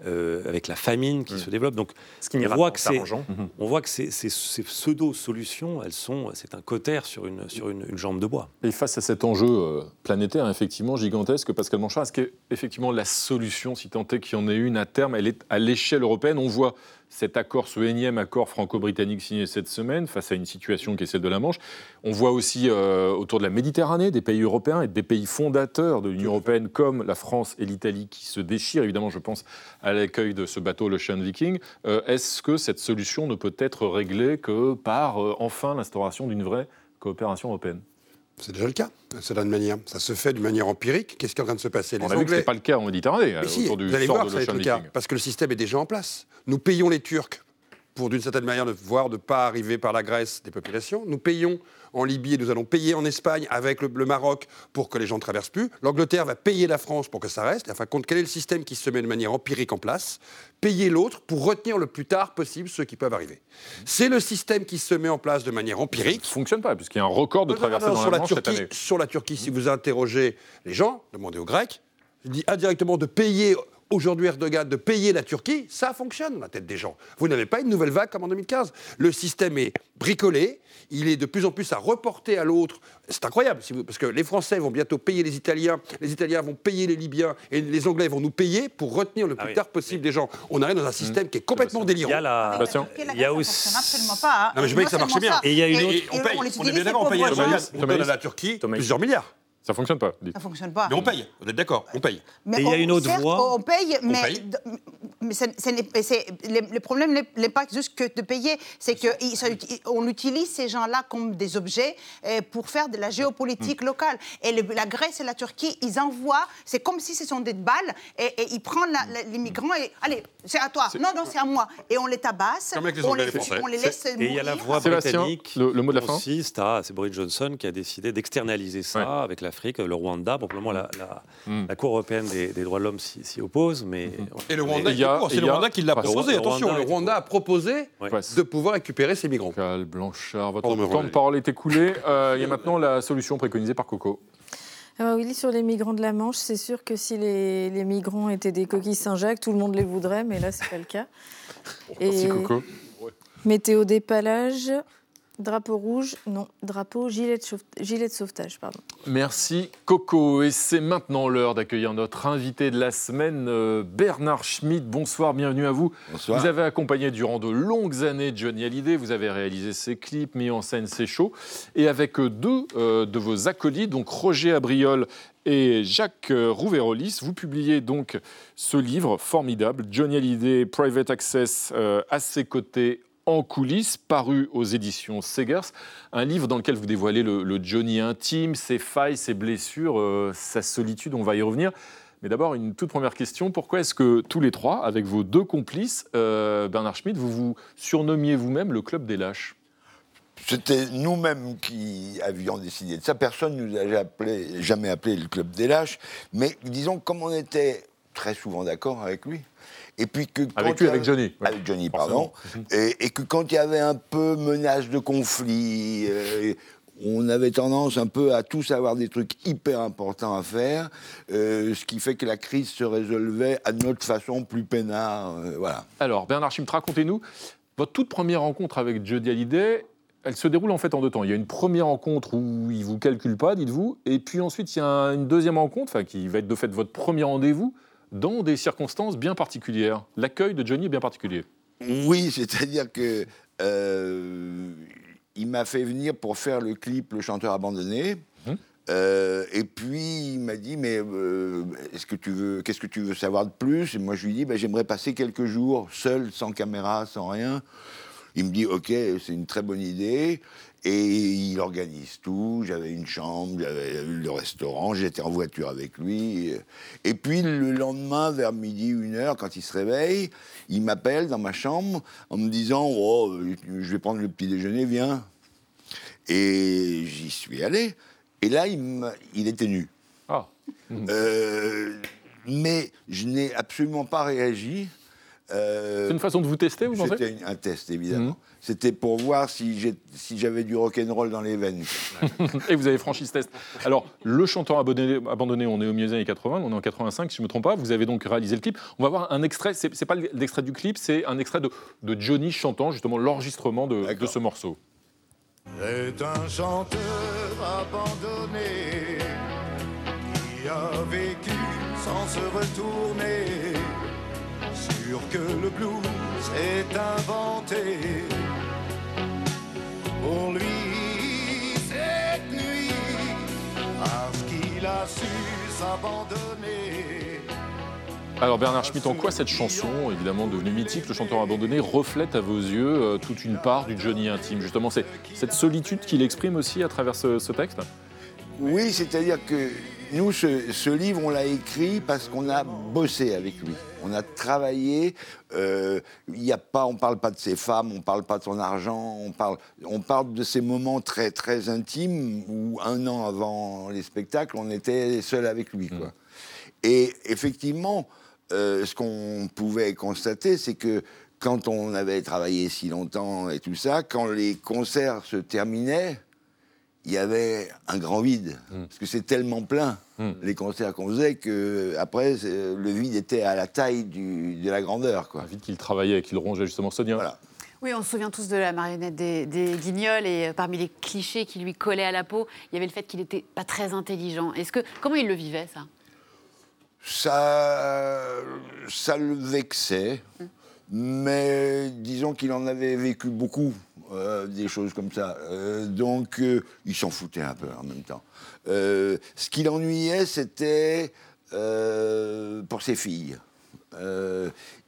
Euh, avec la famine qui mm. se développe. Donc, Ce qui on, voit que on voit que ces, pseudo-solutions, elles sont, c'est un cotère sur, une, sur une, jambe de bois. Et face à cet enjeu euh, planétaire, effectivement, gigantesque, Pascal Manchard, est-ce que effectivement la solution, si tant est qu'il y en ait une à terme, elle est à l'échelle européenne? On voit cet accord, ce énième accord franco-britannique signé cette semaine, face à une situation qui est celle de la Manche. On voit aussi euh, autour de la Méditerranée des pays européens et des pays fondateurs de l'Union européenne comme la France et l'Italie qui se déchirent. Évidemment, je pense à l'accueil de ce bateau, l'Ocean Viking. Euh, est-ce que cette solution ne peut être réglée que par euh, enfin l'instauration d'une vraie coopération européenne? C'est déjà le cas, d'une manière. Ça se fait d'une manière empirique. Qu'est-ce qui est en train de se passer? On a vu que ce pas le cas en Méditerranée, si, vous allez voir, ça va être le cas, parce que le système est déjà en place. Nous payons les Turcs pour, d'une certaine manière, de voir de ne pas arriver par la Grèce des populations. Nous payons en Libye et nous allons payer en Espagne avec le, Maroc pour que les gens ne traversent plus. L'Angleterre va payer la France pour que ça reste. Enfin, compte quel est le système qui se met de manière empirique en place? Payer l'autre pour retenir le plus tard possible ceux qui peuvent arriver. C'est le système qui se met en place de manière empirique. Ça ne fonctionne pas, puisqu'il y a un record de traversée dans la, Turquie, cette année. Sur la Turquie, si vous interrogez les gens, demandez aux Grecs, je dis indirectement de payer aujourd'hui Erdogan de payer la Turquie, ça fonctionne dans la tête des gens. Vous n'avez pas une nouvelle vague comme en 2015. Le système est bricolé, il est de plus en plus à reporter à l'autre. C'est incroyable, parce que les Français vont bientôt payer les Italiens, les Italiens vont payer les Libyens, et les Anglais vont nous payer pour retenir le ah plus tard possible des gens. On arrive dans un système qui est complètement délirant. Il y a, la... il y a aussi... absolument pas. Hein. Non, mais je veux que ça marchait bien. Et il y a une autre... on paye, on, est bien d'accord, on paye on donne à la Turquie plusieurs milliards. Ça fonctionne pas. Ça fonctionne pas. Mais on paye, vous êtes d'accord, on paye. Mais il y a une autre voie. On paye, mais, mais le problème n'est pas juste que de payer, c'est qu'on utilise ces gens-là comme des objets euh, pour faire de la géopolitique mm. locale. Et la Grèce et la Turquie, ils envoient, c'est comme si ce sont des balles, et, ils prennent les migrants et allez, c'est à toi. Non, non, c'est à moi. Et on les tabasse, on, les, on, les, laisse Et il y a la voie britannique. Le, mot de la fin? C'est Boris Johnson qui a décidé d'externaliser ça avec la le Rwanda. Probablement la, la, la Cour européenne des, droits de l'homme s'y oppose. Mais... Hmm. Et le Rwanda, c'est le Rwanda qui l'a proposé. Attention, le Rwanda a proposé de pouvoir récupérer ces migrants. Cal Blanchard, votre temps de parole est écoulé. Euh, il y a maintenant la solution préconisée par Coco. Ah bah oui, sur les migrants de la Manche, c'est sûr que si les, les, migrants étaient des coquilles Saint-Jacques, tout le monde les voudrait, mais là, c'est pas le cas. Merci Coco. Météo dépalage, Drapeau rouge, non. Drapeau gilet de, sauvetage, pardon. Merci Coco. Et c'est maintenant l'heure d'accueillir notre invité de la semaine, euh, Bernard Schmitt. Bonsoir, bienvenue à vous. Bonsoir. Vous avez accompagné durant de longues années Johnny Hallyday. Vous avez réalisé ses clips, mis en scène ses shows. Et avec deux euh, de vos acolytes, donc Roger Abriol et Jacques euh, Rouvérolis, vous publiez donc ce livre formidable, Johnny Hallyday, Private Access, à ses côtés en coulisses, paru aux éditions Segers, un livre dans lequel vous dévoilez le, Johnny intime, ses failles, ses blessures, euh, sa solitude, on va y revenir. Mais d'abord, une toute première question, pourquoi est-ce que tous les trois, avec vos deux complices, euh, Bernard Schmitt, vous vous surnommiez vous-même le Club des Lâches? C'était nous-mêmes qui avions décidé de ça. Personne ne nous a jamais appelé le Club des Lâches. Mais disons, comme on était très souvent d'accord avec lui, Et puis que quand Avec lui, avec Johnny. Avec Johnny, pardon. Et, et que quand il y avait un peu menace de conflit, euh, on avait tendance un peu à tous avoir des trucs hyper importants à faire, euh, ce qui fait que la crise se résolvait à notre façon plus peinard. euh, voilà. Alors, Bernard Schmitt, racontez-nous, votre toute première rencontre avec Jody Hallyday, elle se déroule en fait en deux temps. Il y a une première rencontre où il vous calcule pas, dites-vous, et puis ensuite il y a un- une deuxième rencontre, enfin, qui va être de fait votre premier rendez-vous, dans des circonstances bien particulières. L'accueil de Johnny est bien particulier. Oui, c'est-à-dire que euh, il m'a fait venir pour faire le clip Le chanteur abandonné. Hum. Euh, et puis il m'a dit mais euh, est-ce que tu veux qu'est-ce que tu veux savoir de plus? Et moi je lui dis bah, j'aimerais passer quelques jours seul sans caméra sans rien. Il me dit ok c'est une très bonne idée et il organise tout. J'avais une chambre, j'avais le restaurant, j'étais en voiture avec lui. Et puis le lendemain vers midi une heure quand il se réveille, il m'appelle dans ma chambre en me disant oh je vais prendre le petit déjeuner viens. Et j'y suis allé. Et là, il, était nu. Ah. Euh, mais je n'ai absolument pas réagi. Euh, C'est une façon de vous tester, vous pensez? C'était un test, évidemment. C'était pour voir si j'avais du rock'n'roll dans les veines. Et vous avez franchi ce test. Alors, le chanteur abandonné, abandonné, on est au milieu des années 80, on est en 85, si je ne me trompe pas. Vous avez donc réalisé le clip. On va voir un extrait, c'est c'est pas l'extrait du clip, c'est un extrait de, de Johnny chantant justement l'enregistrement de, de ce morceau. C'est un chanteur abandonné qui a vécu sans se retourner. Sûr que le blues est inventé. Pour lui cette nuit parce qu'il a su s'abandonner. Alors Bernard Schmitt, en quoi cette chanson, évidemment devenue mythique, le chanteur abandonné, reflète à vos yeux euh, toute une part du Johnny intime? Justement, c'est cette solitude qu'il exprime aussi à travers ce, ce texte? Oui, c'est-à-dire que nous, ce, ce livre, on l'a écrit parce qu'on a bossé avec lui. On a travaillé. euh, y a pas, on parle pas de ses femmes, on parle pas de son argent. On parle, on parle de ces moments très très intimes où un an avant les spectacles, on était seul avec lui. Quoi. Et effectivement, euh, ce qu'on pouvait constater, c'est que quand on avait travaillé si longtemps et tout ça, quand les concerts se terminaient, il y avait un grand vide. Parce que c'est tellement plein, les concerts qu'on faisait, que après, le vide était à la taille du- de la grandeur. Quoi. Un vide qu'il travaillait, qu'il rongeait justement. Sonia Voilà. Oui, on se souvient tous de la marionnette des, des Guignols et euh, parmi les clichés qui lui collaient à la peau, il y avait le fait qu'il n'était pas très intelligent. Est-ce que comment il le vivait ça? Ça, ça le vexait, mais disons qu'il en avait vécu beaucoup, euh, des choses comme ça. Euh, donc, euh, il s'en foutait un peu en même temps. Ce qui l'ennuyait, c'était pour ses filles.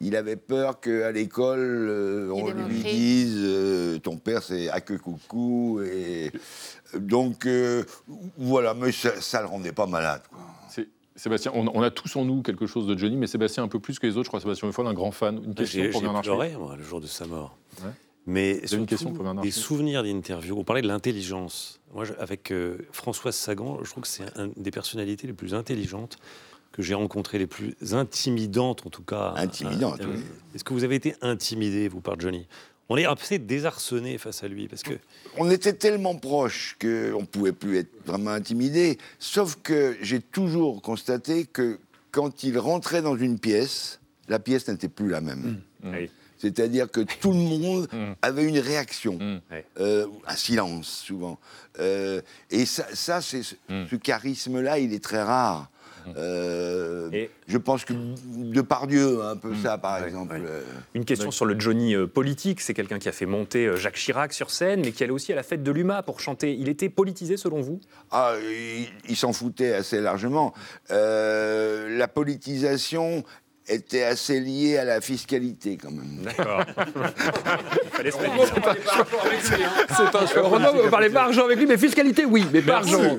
Il avait peur qu'à l'école, on lui dise ton père c'est à que coucou. Et, donc, voilà, mais ça, ça le rendait pas malade. quoi. Sébastien, on, on a tous en nous quelque chose de Johnny, mais Sébastien un peu plus que les autres. Je crois Sébastien Foll, un grand fan. Une question J'ai pour j'ai Bernard pleuré, moi, le jour de sa mort. Ouais. Mais Vous avez une surtout, question pour Bernard des souvenirs d'interviews. On parlait de l'intelligence. Moi, je- avec euh, Françoise Sagan, je trouve que c'est un des personnalités les plus intelligentes que j'ai rencontrées, les plus intimidantes en tout cas. Intimidantes, Euh, oui. Est-ce que vous avez été intimidé, vous, par Johnny? On est assez désarçonné face à lui parce que On était tellement proches qu'on ne pouvait plus être vraiment intimidé. Sauf que j'ai toujours constaté que quand il rentrait dans une pièce, la pièce n'était plus la même. Oui. C'est-à-dire que tout le monde Mm. avait une réaction, euh, un silence souvent. Euh, et ça, ça c'est ce, ce charisme-là, il est très rare. Euh, Et- Je pense que de par Dieu, un peu ça, par exemple. euh, Une question sur le Johnny euh, politique. C'est quelqu'un qui a fait monter euh, Jacques Chirac sur scène, mais qui allait aussi à la fête de l'UMA pour chanter. Il était politisé selon vous? Ah, il, il s'en foutait assez largement. Euh, la politisation était assez liée à la fiscalité, quand même. D'accord. Il fallait se mettre C'est un choix Heureusement, politique vous parlez pas argent avec lui, mais fiscalité, oui, mais pas Merci. argent.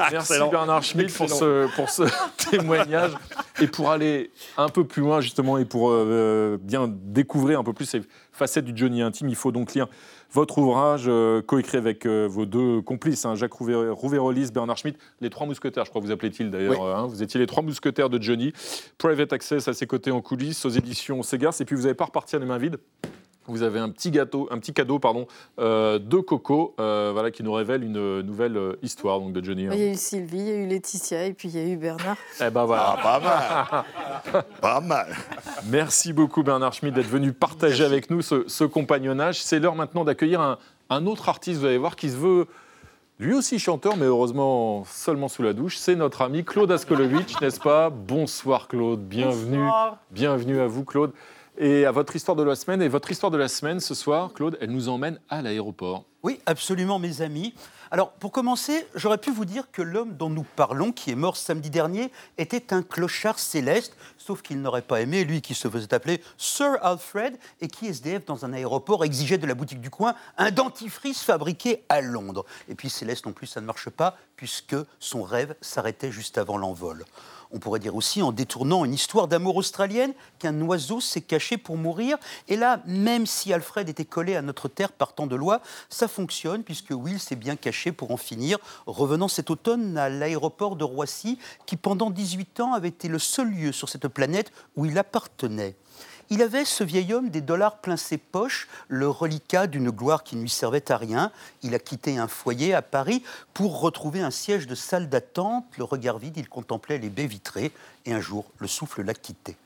Merci Bernard Schmitt pour ce, pour ce témoignage. Et pour aller un peu plus loin, justement, et pour euh, bien découvrir un peu plus ces facettes du Johnny intime, il faut donc lire votre ouvrage euh, coécrit avec euh, vos deux complices, hein, Jacques Rouvé- Rouvérolis, Bernard Schmitt, les trois mousquetaires, je crois que vous appelez-il d'ailleurs. Oui. hein. vous étiez les trois mousquetaires de Johnny. Private Access à ses côtés en coulisses, aux éditions Segars. Et puis vous n'avez pas repartir les mains vides. Vous avez un petit gâteau, un petit cadeau, pardon, euh, de Coco, euh, voilà, qui nous révèle une nouvelle euh, histoire donc de Johnny. hein. Il y a eu Sylvie, il y a eu Laetitia et puis il y a eu Bernard. Eh ben voilà. pas mal. pas mal. Merci beaucoup Bernard Schmitt d'être venu partager avec nous ce, ce compagnonnage. C'est l'heure maintenant d'accueillir un, un autre artiste, vous allez voir, qui se veut lui aussi chanteur, mais heureusement seulement sous la douche. C'est notre ami Claude Askolovitch, n'est-ce pas? Bonsoir Claude, bienvenue. Bonsoir. Bienvenue à vous Claude. Et à votre histoire de la semaine. Et votre histoire de la semaine ce soir, Claude, elle nous emmène à l'aéroport. Oui, absolument, mes amis. Alors, pour commencer, j'aurais pu vous dire que l'homme dont nous parlons, qui est mort samedi dernier, était un clochard céleste, sauf qu'il n'aurait pas aimé, lui qui se faisait appeler Sir Alfred, et qui, SDF, dans un aéroport, exigeait de la boutique du coin un dentifrice fabriqué à Londres. Et puis, céleste non plus, ça ne marche pas, puisque son rêve s'arrêtait juste avant l'envol. On pourrait dire aussi, en détournant une histoire d'amour australienne, qu'un oiseau s'est caché pour mourir. Et là, même si Alfred était collé à notre terre par tant de lois, ça fonctionne, puisque Will s'est bien caché pour en finir, revenant cet automne à l'aéroport de Roissy, qui pendant 18 ans avait été le seul lieu sur cette planète où il appartenait. Il avait, ce vieil homme, des dollars plein ses poches, le reliquat d'une gloire qui ne lui servait à rien. Il a quitté un foyer à Paris pour retrouver un siège de salle d'attente. Le regard vide, il contemplait les baies vitrées et un jour, le souffle l'a quitté.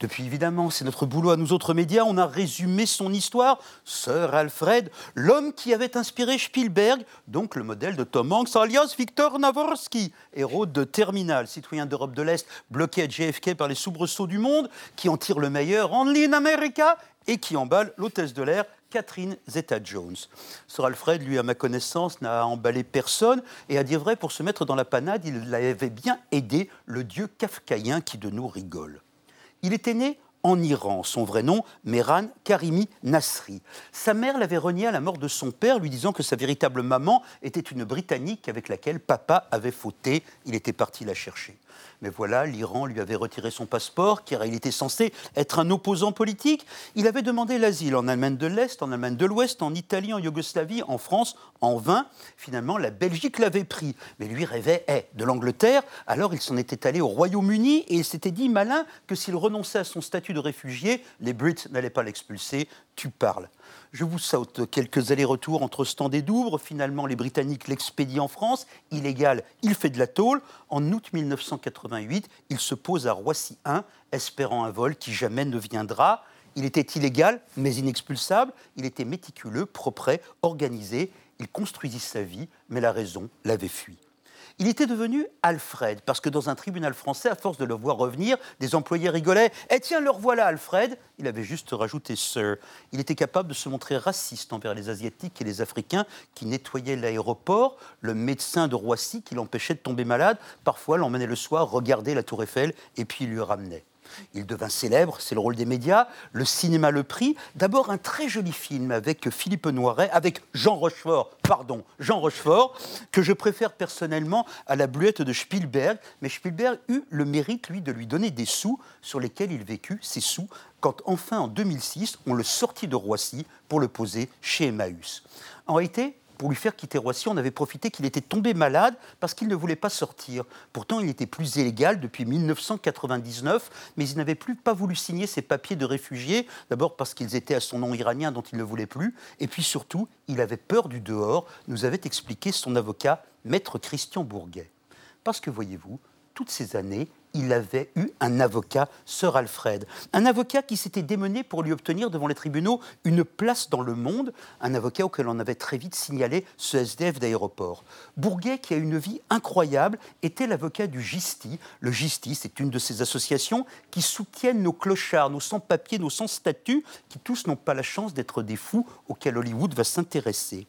Depuis, évidemment, c'est notre boulot à nous autres médias. On a résumé son histoire. Sir Alfred, l'homme qui avait inspiré Spielberg, donc le modèle de Tom Hanks, alias Victor Navorsky, héros de Terminal, citoyen d'Europe de l'Est, bloqué à JFK par les soubresauts du monde, qui en tire le meilleur, Only in America, et qui emballe l'hôtesse de l'air, Catherine Zeta-Jones. Sir Alfred, lui, à ma connaissance, n'a emballé personne, et à dire vrai, pour se mettre dans la panade, il avait bien aidé le dieu kafkaïen qui de nous rigole. Il était né en Iran, son vrai nom, Mehran Karimi Nasri. Sa mère l'avait renié à la mort de son père, lui disant que sa véritable maman était une Britannique avec laquelle papa avait fauté. Il était parti la chercher. Mais voilà, l'Iran lui avait retiré son passeport, car il était censé être un opposant politique. Il avait demandé l'asile en Allemagne de l'Est, en Allemagne de l'Ouest, en Italie, en Yougoslavie, en France, en vain. Finalement, la Belgique l'avait pris. Mais lui rêvait eh, de l'Angleterre. Alors il s'en était allé au Royaume-Uni et il s'était dit malin que s'il renonçait à son statut de réfugié, les Brits n'allaient pas l'expulser. Tu parles. Je vous saute quelques allers-retours entre Stand et Douvres. Finalement, les Britanniques l'expédient en France. Illégal, il fait de la tôle. En août 1988, il se pose à Roissy 1, espérant un vol qui jamais ne viendra. Il était illégal, mais inexpulsable. Il était méticuleux, propre, organisé. Il construisit sa vie, mais la raison l'avait fui. Il était devenu Alfred, parce que dans un tribunal français, à force de le voir revenir, des employés rigolaient. Eh tiens, le revoilà, Alfred Il avait juste rajouté Sir. Il était capable de se montrer raciste envers les Asiatiques et les Africains qui nettoyaient l'aéroport. Le médecin de Roissy qui l'empêchait de tomber malade, parfois l'emmenait le soir regarder la Tour Eiffel et puis il lui ramenait. Il devint célèbre, c'est le rôle des médias. Le cinéma le prit. D'abord un très joli film avec Philippe Noiret, avec Jean Rochefort, pardon, Jean Rochefort, que je préfère personnellement à la bluette de Spielberg. Mais Spielberg eut le mérite, lui, de lui donner des sous sur lesquels il vécut, ces sous, quand enfin en 2006, on le sortit de Roissy pour le poser chez Emmaüs. En réalité, pour lui faire quitter Roissy, on avait profité qu'il était tombé malade parce qu'il ne voulait pas sortir. Pourtant, il était plus illégal depuis 1999, mais il n'avait plus pas voulu signer ses papiers de réfugié, d'abord parce qu'ils étaient à son nom iranien dont il ne voulait plus, et puis surtout, il avait peur du dehors, nous avait expliqué son avocat, maître Christian Bourguet. Parce que voyez-vous, toutes ces années, il avait eu un avocat, Sir Alfred. Un avocat qui s'était démené pour lui obtenir devant les tribunaux une place dans le monde, un avocat auquel on avait très vite signalé ce SDF d'aéroport. Bourguet, qui a une vie incroyable, était l'avocat du GISTI. Le GISTI, c'est une de ces associations qui soutiennent nos clochards, nos sans-papiers, nos sans-statut, qui tous n'ont pas la chance d'être des fous auxquels Hollywood va s'intéresser.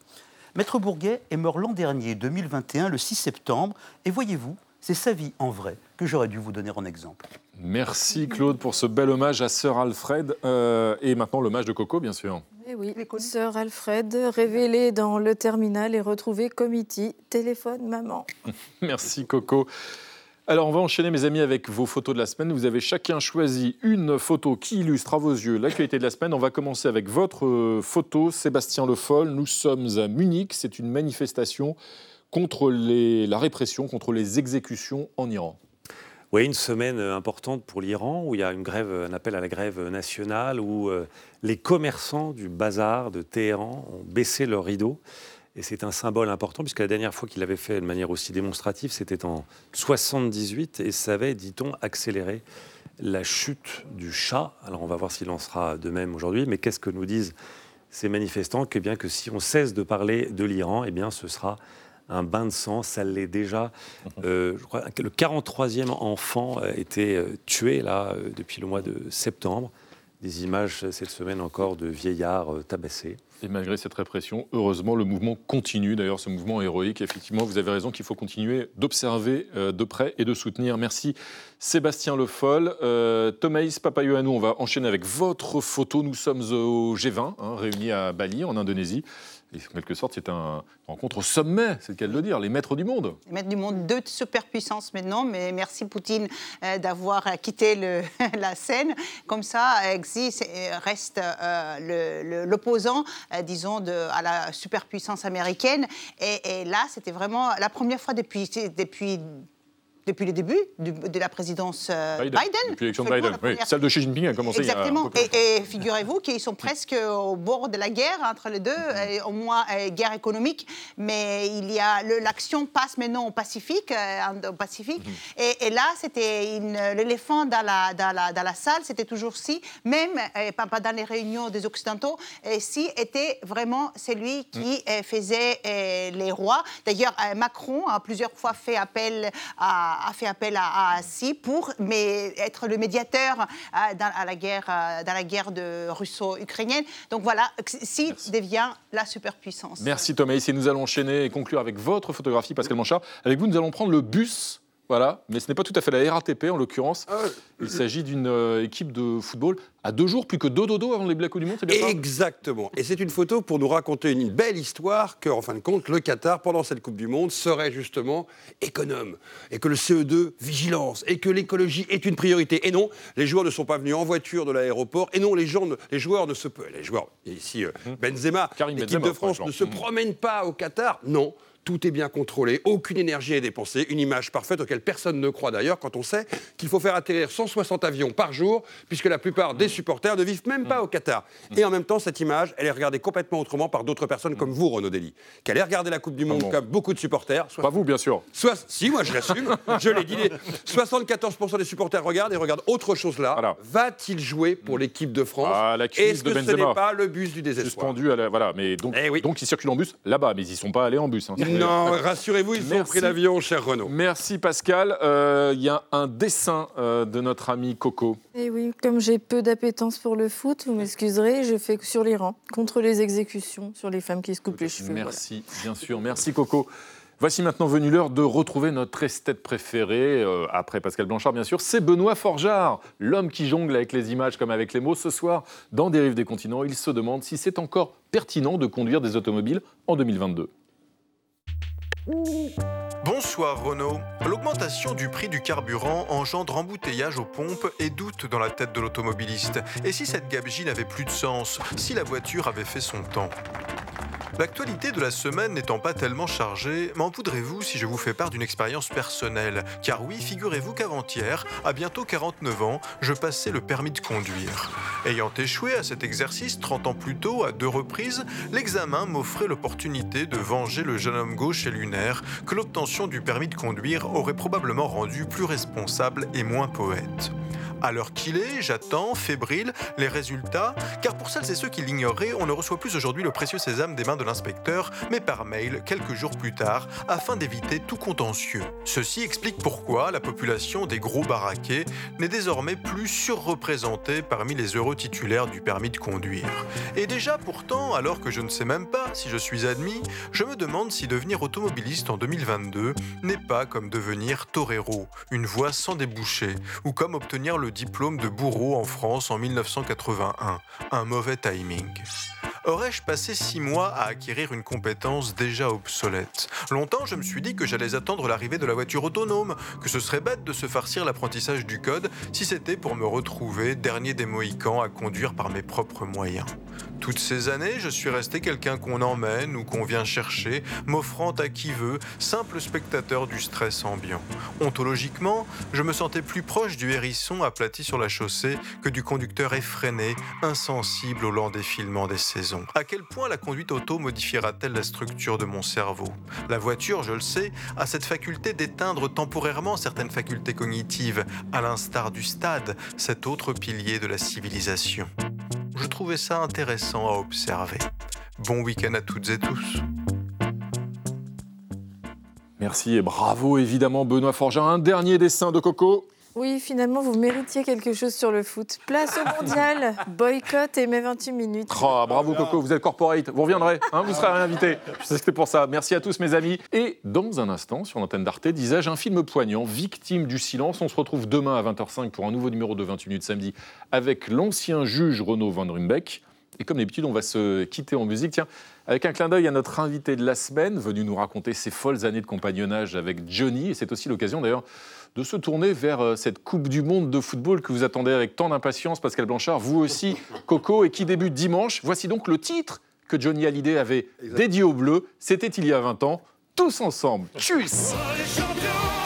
Maître Bourguet est mort l'an dernier, 2021, le 6 septembre, et voyez-vous, c'est sa vie en vrai que j'aurais dû vous donner en exemple. Merci Claude pour ce bel hommage à Sir Alfred. Euh, et maintenant l'hommage de Coco, bien sûr. Eh oui, Sir Alfred, révélé dans le terminal et retrouvé committee, téléphone maman. Merci Coco. Alors, on va enchaîner, mes amis, avec vos photos de la semaine. Vous avez chacun choisi une photo qui illustre à vos yeux l'actualité de la semaine. On va commencer avec votre euh, photo, Sébastien Le Foll. Nous sommes à Munich. C'est une manifestation contre la répression, contre les exécutions en Iran. Oui, une semaine importante pour l'Iran où il y a une grève, un appel à la grève nationale, où euh, les commerçants du bazar de Téhéran ont baissé leurs rideaux. Et c'est un symbole important, puisque la dernière fois qu'il l'avait fait de manière aussi démonstrative, c'était en 78, et ça avait, dit-on, accéléré la chute du chat. Alors on va voir s'il en sera de même aujourd'hui, mais qu'est-ce que nous disent ces manifestants? Que bien que si on cesse de parler de l'Iran, eh bien ce sera un bain de sang, ça l'est déjà. Euh, je crois que le 43e enfant a été euh, tué là euh, depuis le mois de septembre. Des images euh, cette semaine encore de vieillards euh, tabassés. Et malgré cette répression, heureusement, le mouvement continue. D'ailleurs, ce mouvement héroïque, effectivement, vous avez raison qu'il faut continuer d'observer euh, de près et de soutenir. Merci Sébastien Le Foll. Euh, Thomaïs Papayoannou, on va enchaîner avec votre photo. Nous sommes au G20, hein, réunis à Bali, en Indonésie. En quelque sorte, c'est un- une rencontre au sommet, c'est le cas de le dire, les maîtres du monde. Les maîtres du monde, deux superpuissances maintenant, mais merci Poutine euh, d'avoir euh, quitté la scène. Comme ça, euh, Xi reste l'opposant, disons, de, à la superpuissance américaine. Et, et là, c'était vraiment la première fois depuis, depuis, depuis le début de la présidence euh, Biden. Depuis l'élection de Biden. la Oui, première- celle de Xi Jinping a commencé il y a un Exactement. peu plus longtemps. Et, et figurez-vous qu'ils sont presque au bord de la guerre entre les deux, Mm-hmm. et au moins euh, guerre économique. Mais il y a l'action passe maintenant au Pacifique, euh, au Pacifique. Mm-hmm. Et, et là, c'était l'éléphant dans la, dans, la, dans la salle, c'était toujours si, même pas, dans les réunions des Occidentaux, si était vraiment celui qui Mm. faisait les rois. D'ailleurs, Macron a plusieurs fois fait appel à, a fait appel à, à Si pour mais être le médiateur euh, dans, à la guerre, euh, dans la guerre de russo-ukrainienne. Donc voilà, Si devient la superpuissance. Merci Thomas. Et nous allons enchaîner et conclure avec votre photographie, Pascal Manchard. Avec vous, nous allons prendre le bus. Voilà, mais ce n'est pas tout à fait la RATP en l'occurrence. Il s'agit d'une euh, équipe de football à deux jours, plus que deux dodo avant les Blacks du Monde, c'est bien ça? Exactement. Et c'est une photo pour nous raconter une belle histoire que, en fin de compte, le Qatar, pendant cette Coupe du Monde, serait justement économe. Et que le CE2, vigilance. Et que l'écologie est une priorité. Et non, les joueurs ne sont pas venus en voiture de l'aéroport. Et non, les, gens ne- les joueurs ne se... Les joueurs, ici, euh, Benzema, l'équipe de France ne se promène pas au Qatar. Non. Tout est bien contrôlé, aucune énergie est dépensée, une image parfaite auquel personne ne croit d'ailleurs quand on sait qu'il faut faire atterrir 160 avions par jour, puisque la plupart des supporters ne vivent même pas au Qatar. Et en même temps, cette image, elle est regardée complètement autrement par d'autres personnes comme vous, Renaud Dely, qui allez regarder la Coupe du Monde bon comme beaucoup de supporters. Pas vous, bien sûr. Soit, si, moi je l'assume, je l'ai dit. les- 74% des supporters regardent et regardent autre chose là. Va-t-il jouer pour l'équipe de France Ah, la Est-ce de que ce n'est pas le bus du désespoir Suspendu à la. Voilà, mais donc, donc ils circulent en bus là-bas, mais ils ne sont pas allés en bus. hein. Non, rassurez-vous, ils ont Merci. pris l'avion, cher Renaud. Merci Pascal. Euh, Il y a un dessin euh, de notre ami Coco. Et oui, comme j'ai peu d'appétence pour le foot, vous m'excuserez, je fais sur l'Iran, contre les exécutions, sur les femmes qui se coupent les cheveux. voilà. Merci, bien sûr. Merci Coco. Voici maintenant venu l'heure de retrouver notre esthète préféré, euh, après Pascal Blanchard bien sûr, c'est Benoît Forjard, l'homme qui jongle avec les images comme avec les mots. Ce soir, dans Dérive des continents, il se demande si c'est encore pertinent de conduire des automobiles en 2022. Bonsoir Renaud. L'augmentation du prix du carburant engendre embouteillage aux pompes et doute dans la tête de l'automobiliste. Et si cette gabegie n'avait plus de sens Si la voiture avait fait son temps? L'actualité de la semaine n'étant pas tellement chargée, m'en voudrez-vous si je vous fais part d'une expérience personnelle? Car oui, figurez-vous qu'avant-hier, à bientôt 49 ans, je passais le permis de conduire. Ayant échoué à cet exercice 30 ans plus tôt, à deux reprises, l'examen m'offrait l'opportunité de venger le jeune homme gauche et lunaire que l'obtention du permis de conduire aurait probablement rendu plus responsable et moins poète. À l'heure qu'il est, j'attends, fébrile, les résultats, car pour celles et ceux qui l'ignoraient, on ne reçoit plus aujourd'hui le précieux sésame des mains de l'inspecteur, mais par mail quelques jours plus tard, afin d'éviter tout contentieux. Ceci explique pourquoi la population des gros baraquets n'est désormais plus surreprésentée parmi les heureux titulaires du permis de conduire. Et déjà pourtant, alors que je ne sais même pas si je suis admis, je me demande si devenir automobiliste en 2022 n'est pas comme devenir torero, une voie sans débouché, ou comme obtenir le diplôme de bourreau en France en 1981, un mauvais timing. Aurais-je passé six mois à acquérir une compétence déjà obsolète? Longtemps, je me suis dit que j'allais attendre l'arrivée de la voiture autonome, que ce serait bête de se farcir l'apprentissage du code si c'était pour me retrouver dernier des Mohicans à conduire par mes propres moyens. Toutes ces années, je suis resté quelqu'un qu'on emmène ou qu'on vient chercher, m'offrant à qui veut, simple spectateur du stress ambiant. Ontologiquement, je me sentais plus proche du hérisson aplati sur la chaussée que du conducteur effréné, insensible au lent défilement des saisons. À quel point la conduite auto modifiera-t-elle la structure de mon cerveau? La voiture, je le sais, a cette faculté d'éteindre temporairement certaines facultés cognitives, à l'instar du stade, cet autre pilier de la civilisation. Je trouvais ça intéressant à observer. Bon week-end à toutes et tous. Merci et bravo évidemment Benoît Forgin. Un dernier dessin de Coco. Oui, finalement, vous méritiez quelque chose sur le foot. Place au mondial, boycott et mes 28 minutes. Oh, bravo Coco, vous êtes corporate, vous reviendrez, hein, vous serez réinvité. Je sais que c'était pour ça. Merci à tous mes amis. Et dans un instant, sur l'antenne d'Arte, disais-je, un film poignant, Victime du silence. On se retrouve demain à 20h05 pour un nouveau numéro de 28 minutes samedi avec l'ancien juge Renaud Van Rumbeck. Et comme d'habitude, on va se quitter en musique. Tiens, avec un clin d'œil à notre invité de la semaine, venu nous raconter ses folles années de compagnonnage avec Johnny. Et c'est aussi l'occasion d'ailleurs de se tourner vers euh, cette Coupe du Monde de football que vous attendez avec tant d'impatience, Pascal Blanchard, vous aussi, Coco, et qui débute dimanche. Voici donc le titre que Johnny Hallyday avait dédié au bleu. C'était il y a 20 ans. Tous ensemble. Tchuss On